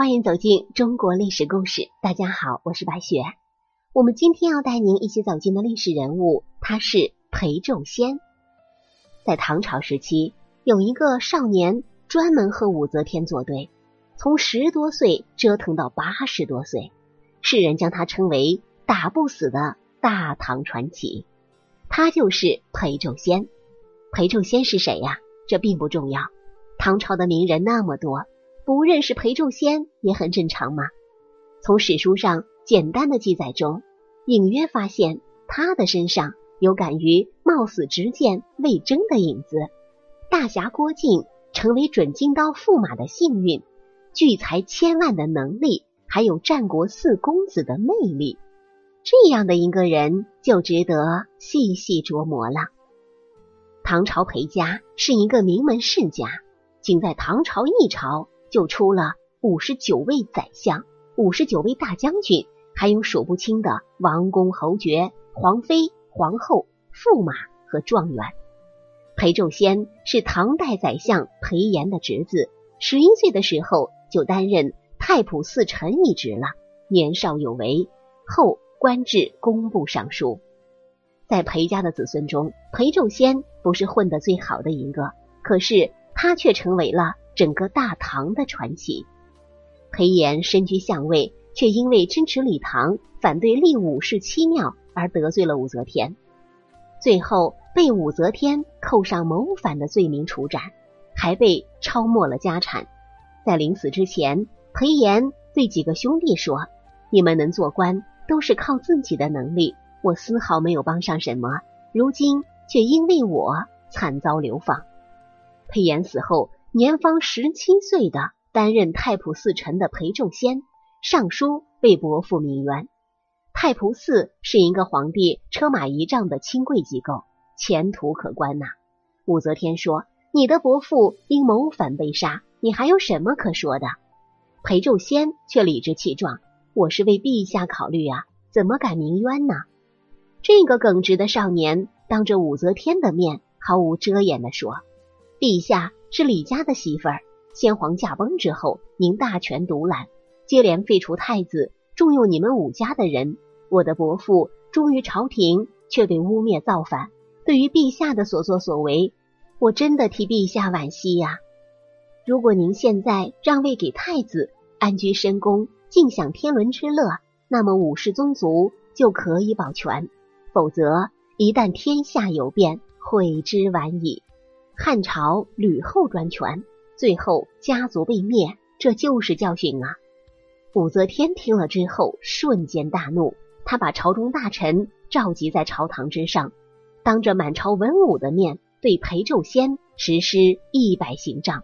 欢迎走进中国历史故事。大家好，我是白雪。我们今天要带您一起走进的历史人物，他是裴仲仙。在唐朝时期，有一个少年专门和武则天作对，从十多岁折腾到八十多岁，世人将他称为“打不死的大唐传奇”。他就是裴仲仙。裴仲仙是谁呀？这并不重要。唐朝的名人那么多，不认识裴仲仙也很正常嘛。从史书上简单的记载中，隐约发现他的身上有敢于冒死直谏魏征的影子。大侠郭靖成为准金刀驸马的幸运，聚财千万的能力，还有战国四公子的魅力。这样的一个人就值得细细琢磨了。唐朝裴家是一个名门世家，仅在唐朝一朝就出了五十九位宰相、五十九位大将军，还有数不清的王公侯爵、皇妃、皇后、驸马和状元。裴仲仙是唐代宰相裴炎的侄子，十一岁的时候就担任太仆寺丞一职了，年少有为，后。官至工部尚书，在裴家的子孙中，裴仲仙不是混得最好的一个，可是他却成为了整个大唐的传奇。裴炎身居相位，却因为支持李唐、反对立武士七庙而得罪了武则天，最后被武则天扣上谋反的罪名处斩，还被抄没了家产。在临死之前，裴炎对几个兄弟说：“你们能做官。”都是靠自己的能力，我丝毫没有帮上什么，如今却因为我惨遭流放。裴炎死后，年方十七岁的担任太仆寺臣的裴仲仙上书为伯父鸣冤。太仆寺是一个皇帝车马仪仗的亲贵机构，前途可观呐。武则天说：“你的伯父因谋反被杀，你还有什么可说的？”裴仲仙却理直气壮。我是为陛下考虑啊，怎么敢鸣冤呢？这个耿直的少年当着武则天的面，毫无遮掩的说：“陛下是李家的媳妇儿，先皇驾崩之后，您大权独揽，接连废除太子，重用你们武家的人。我的伯父忠于朝廷，却被污蔑造反。对于陛下的所作所为，我真的替陛下惋惜呀。如果您现在让位给太子，安居深宫。”尽享天伦之乐，那么武氏宗族就可以保全；否则，一旦天下有变，悔之晚矣。汉朝吕后专权，最后家族被灭，这就是教训啊！武则天听了之后，瞬间大怒，她把朝中大臣召集在朝堂之上，当着满朝文武的面，对裴仲仙实施一百刑杖。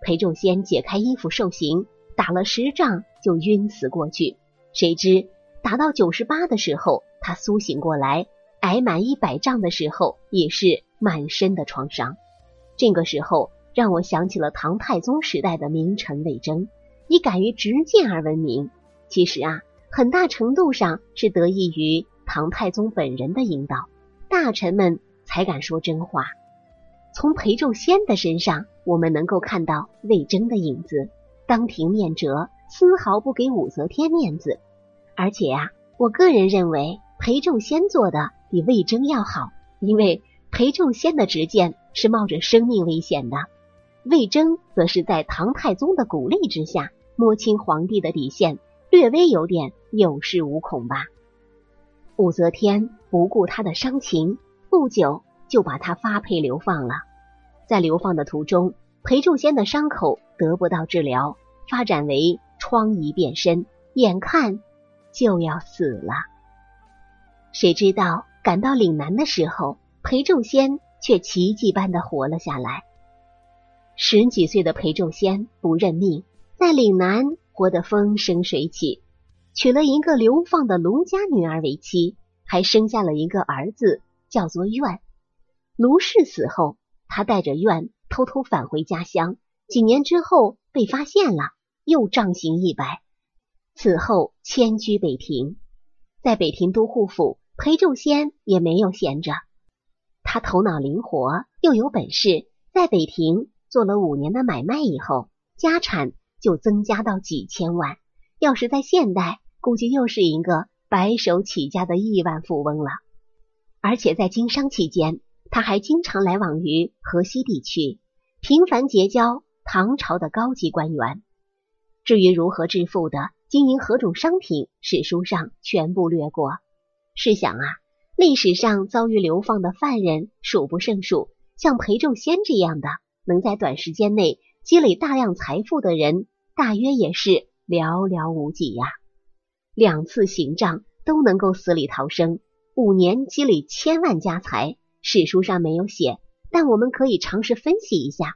裴仲仙解开衣服受刑。打了十仗就晕死过去，谁知打到九十八的时候，他苏醒过来；挨满一百仗的时候，也是满身的创伤。这个时候让我想起了唐太宗时代的名臣魏征，以敢于直谏而闻名。其实啊，很大程度上是得益于唐太宗本人的引导，大臣们才敢说真话。从裴仲仙的身上，我们能够看到魏征的影子。当庭面折，丝毫不给武则天面子。而且呀，我个人认为裴仲仙做的比魏征要好，因为裴仲仙的执剑是冒着生命危险的，魏征则是在唐太宗的鼓励之下摸清皇帝的底线，略微有点有恃无恐吧。武则天不顾他的伤情，不久就把他发配流放了。在流放的途中，裴仲仙的伤口。得不到治疗，发展为疮痍遍身，眼看就要死了。谁知道赶到岭南的时候，裴仲仙却奇迹般的活了下来。十几岁的裴仲仙不认命，在岭南活得风生水起，娶了一个流放的卢家女儿为妻，还生下了一个儿子，叫做苑。卢氏死后，他带着苑偷偷返回家乡。几年之后被发现了，又杖刑一百。此后迁居北平，在北平都护府，裴仲仙也没有闲着。他头脑灵活，又有本事，在北庭做了五年的买卖以后，家产就增加到几千万。要是在现代，估计又是一个白手起家的亿万富翁了。而且在经商期间，他还经常来往于河西地区，频繁结交唐朝的高级官员。至于如何致富的，经营何种商品，史书上全部略过。试想啊，历史上遭遇流放的犯人数不胜数，像裴仲仙这样的，能在短时间内积累大量财富的人，大约也是。寥寥无几呀！两次行杖都能够死里逃生，五年积累千万家财，史书上没有写，但我们可以尝试分析一下。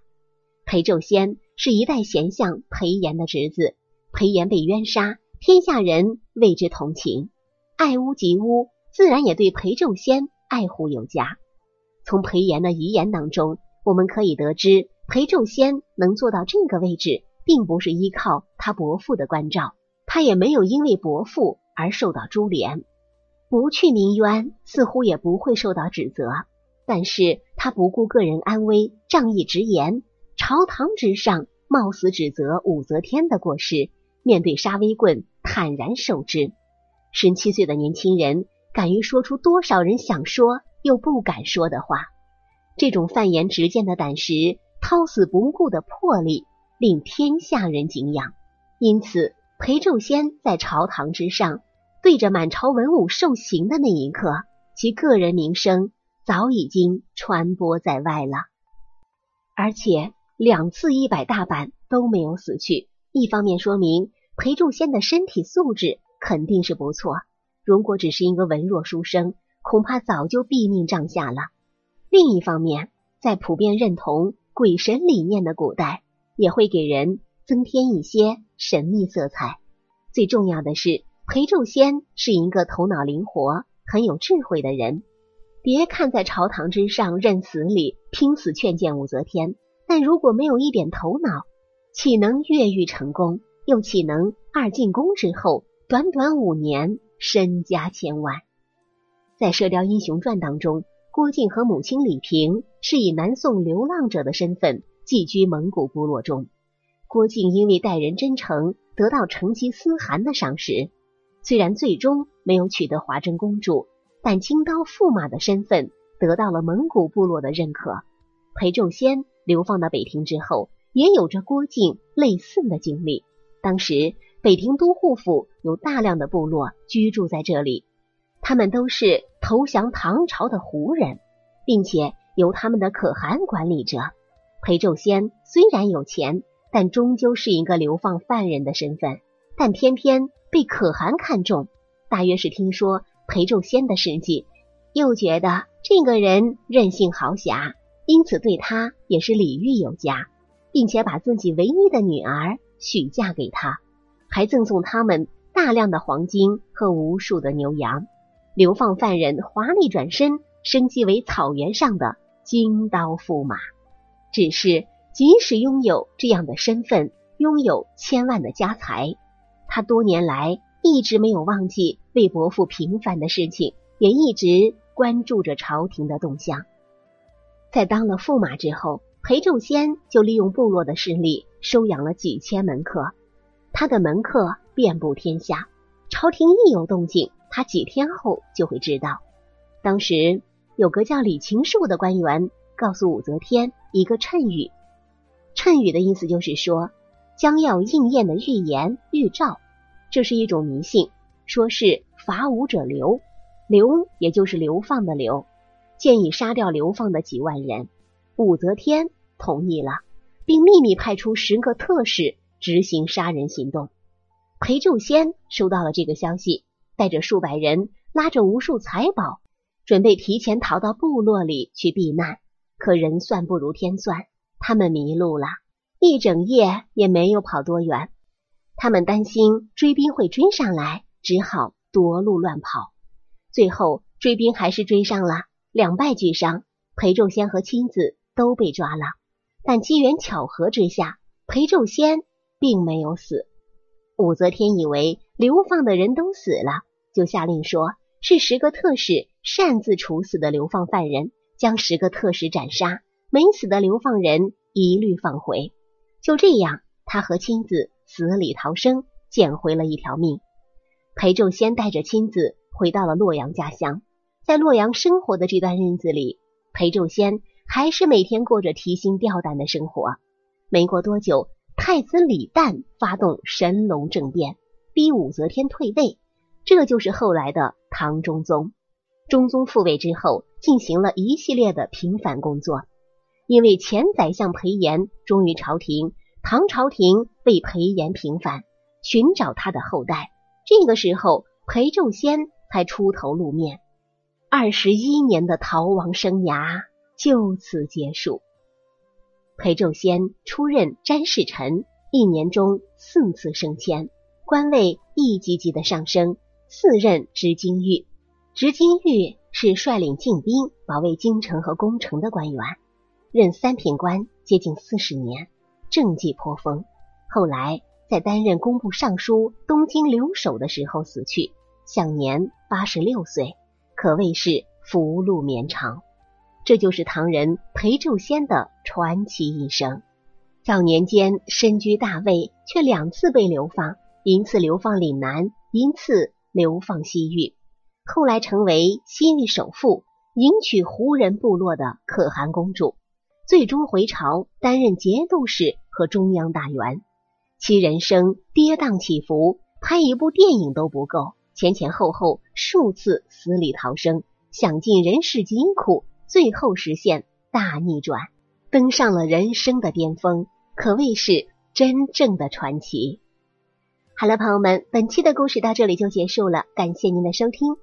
裴仲仙是一代贤相裴炎的侄子，裴炎被冤杀，天下人为之同情，爱屋及乌，自然也对裴仲仙爱护有加。从裴炎的遗言当中，我们可以得知，裴仲仙能做到这个位置。并不是依靠他伯父的关照，他也没有因为伯父而受到株连，不去鸣冤，似乎也不会受到指责。但是他不顾个人安危，仗义直言，朝堂之上冒死指责武则天的过失，面对杀威棍坦然受之。十七岁的年轻人，敢于说出多少人想说又不敢说的话，这种犯言直谏的胆识，掏死不顾的魄力。令天下人敬仰，因此裴仲仙在朝堂之上，对着满朝文武受刑的那一刻，其个人名声早已经传播在外了。而且两次一百大板都没有死去，一方面说明裴仲仙的身体素质肯定是不错。如果只是一个文弱书生，恐怕早就毙命帐下了。另一方面，在普遍认同鬼神理念的古代。也会给人增添一些神秘色彩。最重要的是，裴仲仙是一个头脑灵活、很有智慧的人。别看在朝堂之上认死理、拼死劝谏武则天，但如果没有一点头脑，岂能越狱成功？又岂能二进宫之后，短短五年身家千万？在《射雕英雄传》当中，郭靖和母亲李萍是以南宋流浪者的身份。寄居蒙古部落中，郭靖因为待人真诚，得到成吉思汗的赏识。虽然最终没有取得华筝公主，但金刀驸马的身份得到了蒙古部落的认可。裴仲仙流放到北庭之后，也有着郭靖类似的经历。当时北庭都护府有大量的部落居住在这里，他们都是投降唐朝的胡人，并且由他们的可汗管理着。裴仲仙虽然有钱，但终究是一个流放犯人的身份，但偏偏被可汗看中。大约是听说裴仲仙的事迹，又觉得这个人任性豪侠，因此对他也是礼遇有加，并且把自己唯一的女儿许嫁给他，还赠送他们大量的黄金和无数的牛羊。流放犯人华丽转身，升级为草原上的金刀驸马。只是，即使拥有这样的身份，拥有千万的家财，他多年来一直没有忘记为伯父平反的事情，也一直关注着朝廷的动向。在当了驸马之后，裴仲仙就利用部落的势力收养了几千门客，他的门客遍布天下，朝廷一有动静，他几天后就会知道。当时有个叫李晴树的官员。告诉武则天一个谶语，谶语的意思就是说将要应验的预言预兆，这是一种迷信，说是伐吴者流，流也就是流放的流，建议杀掉流放的几万人。武则天同意了，并秘密派出十个特使执行杀人行动。裴仲仙收到了这个消息，带着数百人，拉着无数财宝，准备提前逃到部落里去避难。可人算不如天算，他们迷路了，一整夜也没有跑多远。他们担心追兵会追上来，只好夺路乱跑。最后追兵还是追上了，两败俱伤。裴仲仙和妻子都被抓了，但机缘巧合之下，裴仲仙并没有死。武则天以为流放的人都死了，就下令说是十个特使擅自处死的流放犯人。将十个特使斩杀，没死的流放人一律放回。就这样，他和亲子死里逃生，捡回了一条命。裴仲先带着亲子回到了洛阳家乡，在洛阳生活的这段日子里，裴仲先还是每天过着提心吊胆的生活。没过多久，太子李旦发动神龙政变，逼武则天退位，这就是后来的唐中宗。中宗复位之后，进行了一系列的平反工作。因为前宰相裴炎忠于朝廷，唐朝廷为裴炎平反，寻找他的后代。这个时候，裴仲先才出头露面。二十一年的逃亡生涯就此结束。裴仲先出任詹事臣，一年中四次升迁，官位一级级的上升。四任执金玉，执金玉是率领禁兵保卫京城和宫城的官员。任三品官接近四十年，政绩颇丰。后来在担任工部尚书、东京留守的时候死去，享年八十六岁，可谓是福禄绵长。这就是唐人裴仲先的传奇一生。早年间身居大位，却两次被流放，一次流放岭南，一次流放西域。后来成为西域首富，迎娶胡人部落的可汗公主。最终回朝担任节度使和中央大员，其人生跌宕起伏，拍一部电影都不够。前前后后数次死里逃生，享尽人世疾苦，最后实现大逆转，登上了人生的巅峰，可谓是真正的传奇。好了，朋友们，本期的故事到这里就结束了，感谢您的收听。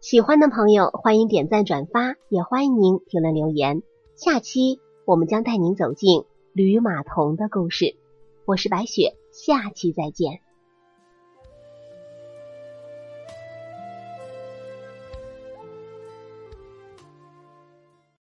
喜欢的朋友欢迎点赞转发，也欢迎您评论留言。下期。我们将带您走进吕马童的故事。我是白雪，下期再见。